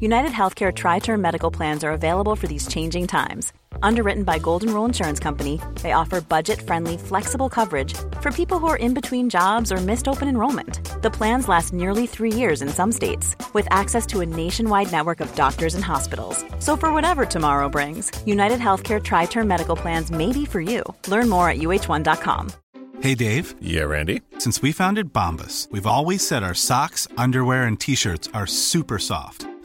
United Healthcare TriTerm Medical Plans are available for these changing times. Underwritten by Golden Rule Insurance Company, they offer budget friendly, flexible coverage for people who are in between jobs or missed open enrollment. The plans last nearly three years in some states, with access to a nationwide network of doctors and hospitals. So, for whatever tomorrow brings, United Healthcare TriTerm Medical Plans may be for you. Learn more at uh1.com. Hey, Dave. Yeah, Randy. Since we founded Bombas, we've always said our socks, underwear, and t shirts are super soft.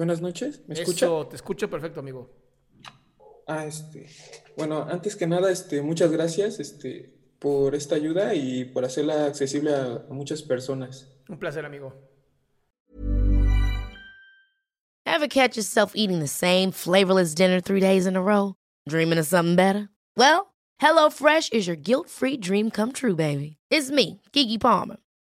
Buenas noches, ¿me escucha? Eso, te escucho perfecto, amigo. Ah, este, bueno, antes que nada, este, muchas gracias, este, por esta ayuda y por hacerla accesible a, a muchas personas. Un placer, amigo. Ever catch yourself eating the same flavorless dinner three days in a row? Dreaming of something better? Well, HelloFresh is your guilt-free dream come true, baby. It's me, Kiki Palmer.